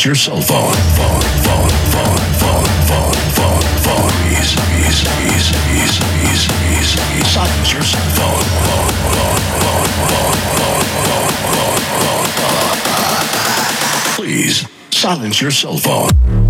Silence your cell phone. Phone, phone, phone, phone, phone, phone, phone. Please, please, please, please, please, please, please. Silence your cell. Phone, phone, phone, phone, phone, phone, phone, phone, phone. Please silence your cell phone.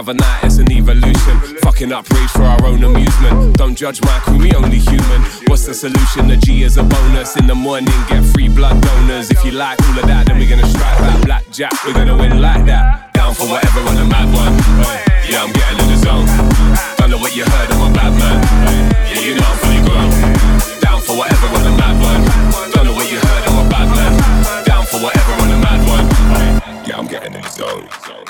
Other night, it's an evolution. Fucking up rage for our own amusement. Don't judge my crew, we only human. What's the solution? The G is a bonus. In the morning, get free blood donors. If you like all of that, then we're gonna strike that blackjack. We're gonna win like that. Down for whatever on the mad one. Yeah, I'm getting in the zone. Don't know what you heard, I'm a bad man. Yeah, you know I'm fully grown. Down for whatever on the mad one. Don't know what you heard, I'm a bad man. Down for whatever on the mad one. Yeah, I'm getting in the zone.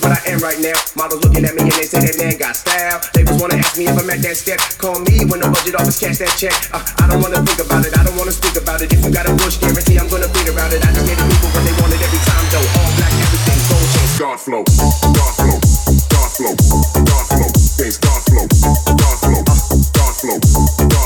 what I am right now. Models looking at me and they say that man got style. They just wanna ask me if I'm at that step. Call me when the budget office cash that check. Uh, I don't wanna think about it, I don't wanna speak about it. If you got a bush, guarantee I'm gonna beat around it. I just gave the people what they wanted every time though. All black, everything, gold chain. God flow, God flow, God flow, God flow, things God flow, God flow, God flow, God flow,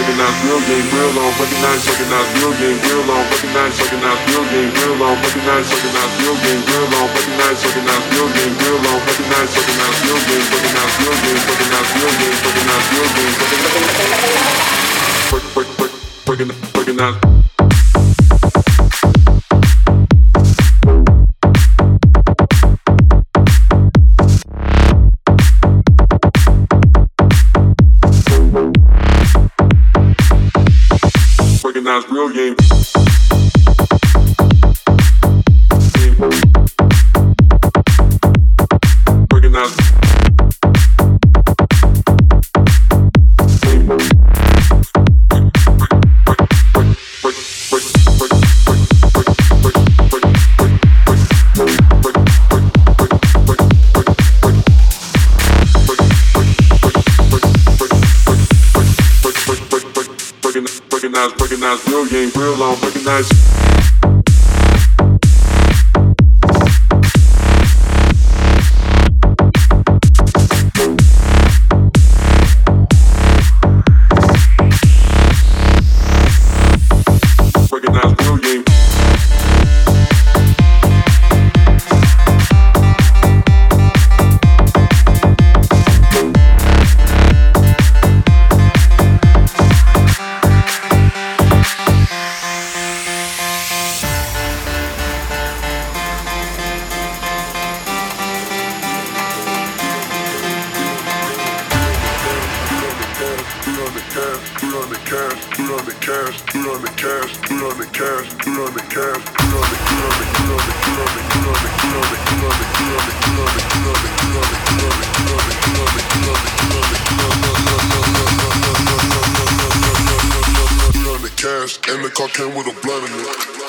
recognize real game, real on, recognize, recognize real game, real on, recognize, recognize real game, real on, recognize, recognize real game, real on, recognize, recognize real game, real on, recognize, recognize real game, recognize real game, recognize real game, recognize real game, recognize real game, recognize now real game. recognize real game, real long, recognize. I came with a blunt in it.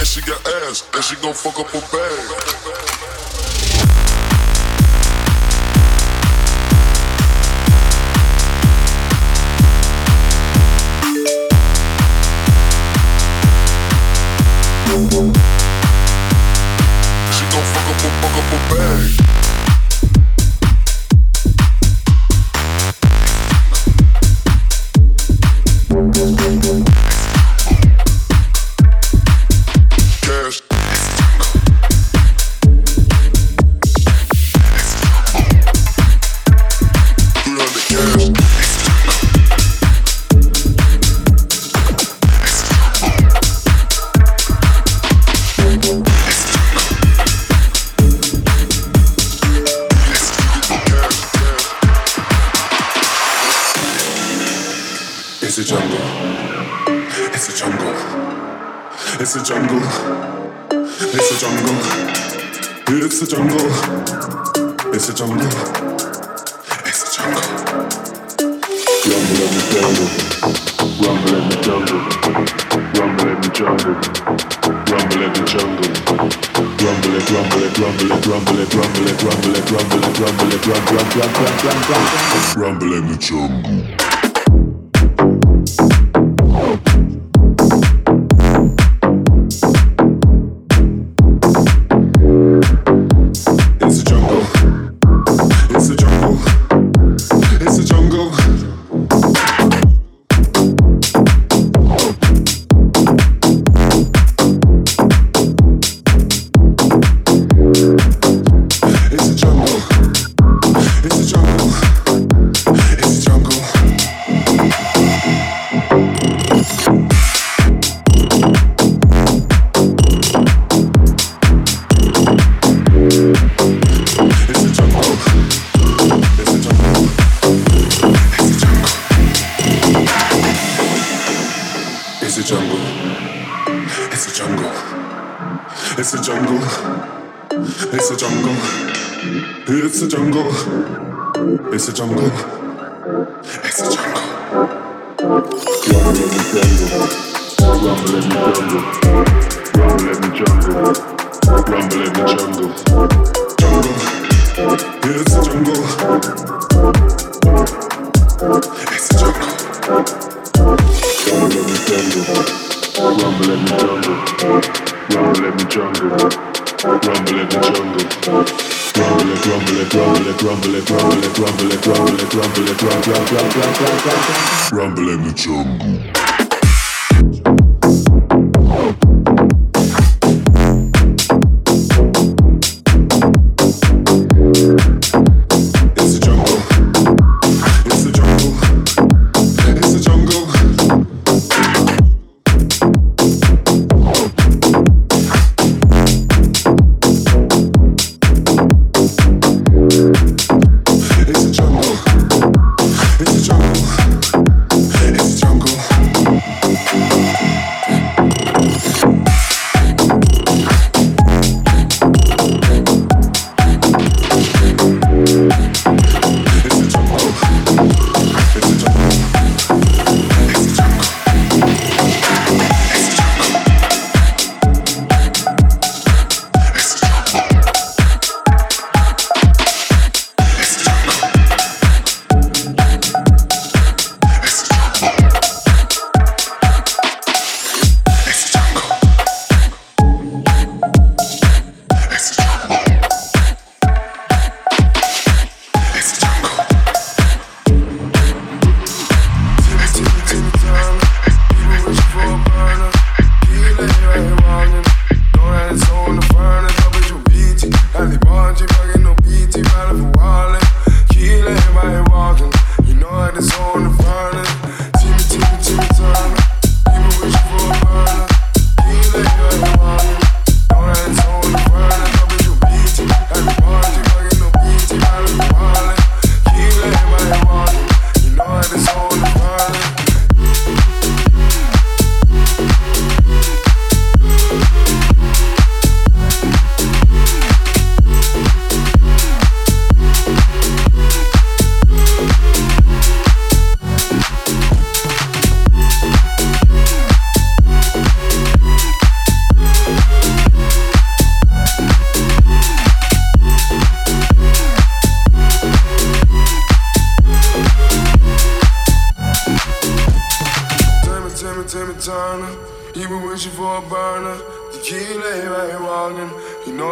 And she got ass, and she gon' fuck up her bag. obey.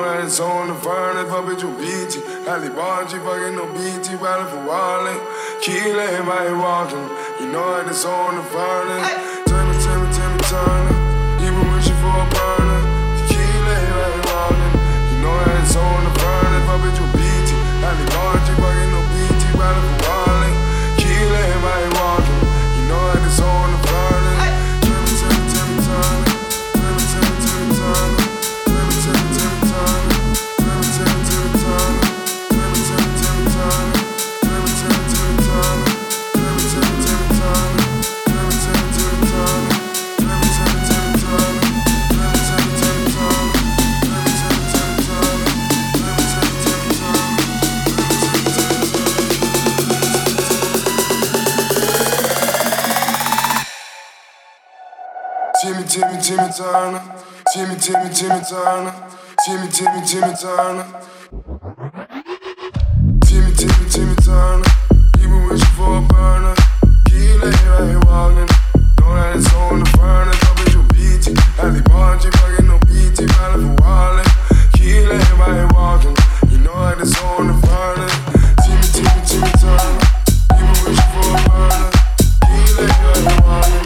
Finest on the finest, fuck with your bitch. Halle Bonji, fucking no BT, battle for wallet. Kill everybody walking. You know it's on the finest. Turn me, turn me, turn me, turn me. You been wishing for a burner. Kill everybody walking. You know it's on the finest, fuck with your bitch. Halle Bonji, fucking no BT, battle for Turner, Timmy, Timmy, Timmy Turner, Timmy, Timmy, Timmy Turner. Timmy, Timmy, Timmy Turner, you been wishing for a burner. Key lady right here walking, don't let it soul in the furnace. Up with your beat, have me bungee, fucking no BT, valid for wallet. Key lady right here walking, you know like it's soul the furnace. Timmy, Timmy, Timmy Turner, you been wishing for a burner. Key lady right walking.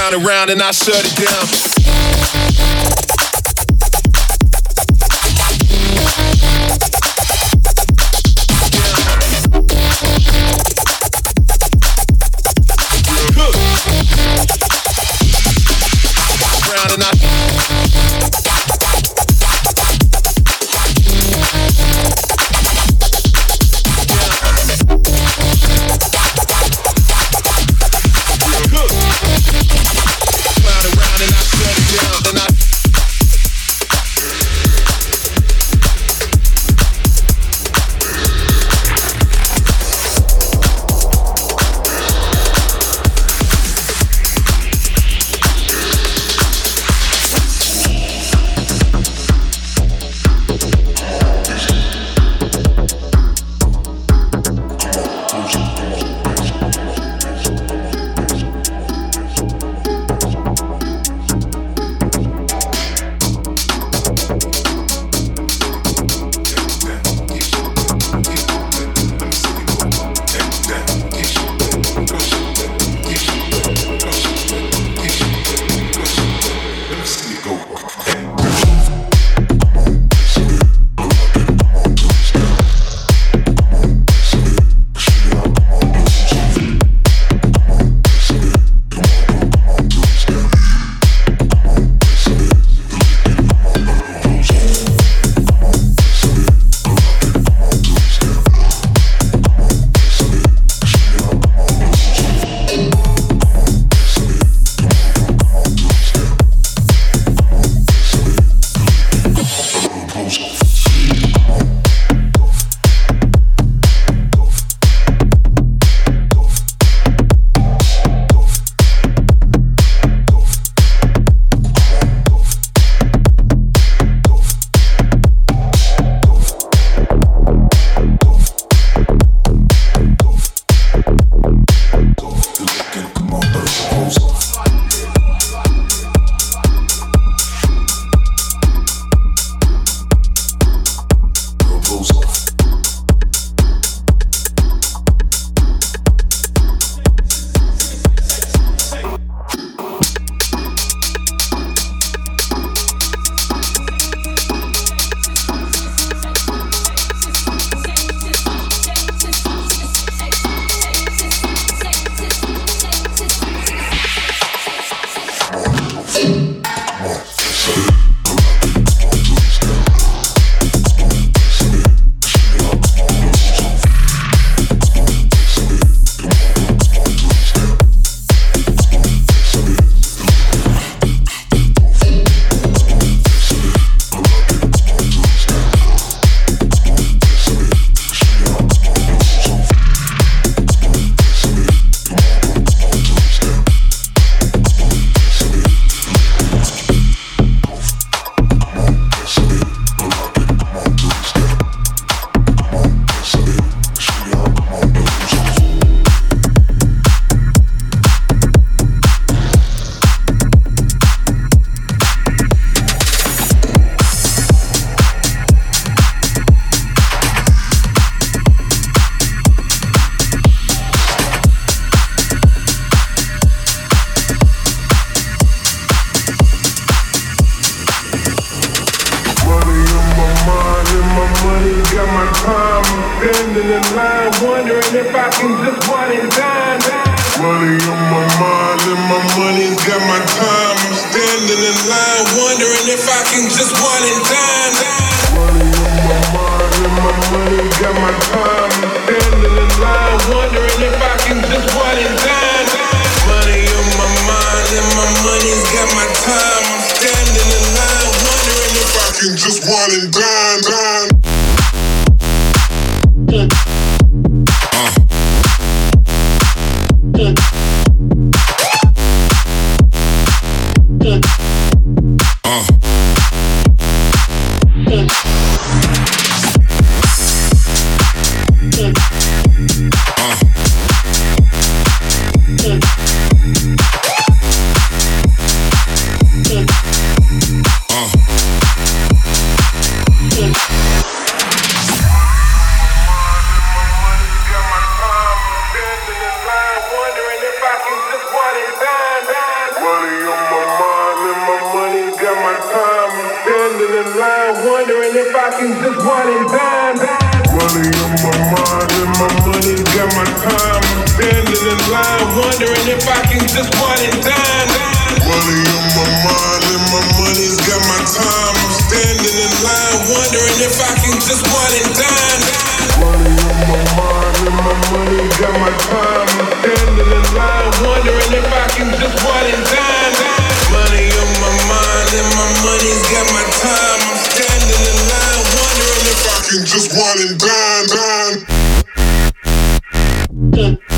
Round and round and I shut it down. Standing in line, wondering if I can just one and dine. Money on my mind and my money's got my time. I'm standing in line, wondering if I can just one and dine. Money on my mind and my money's got my time. I'm standing in line, wondering if I can just one and dine. Money on my mind and my money's got my time. I'm standing in line, wondering if I can just one dine, dine. just one and done, done.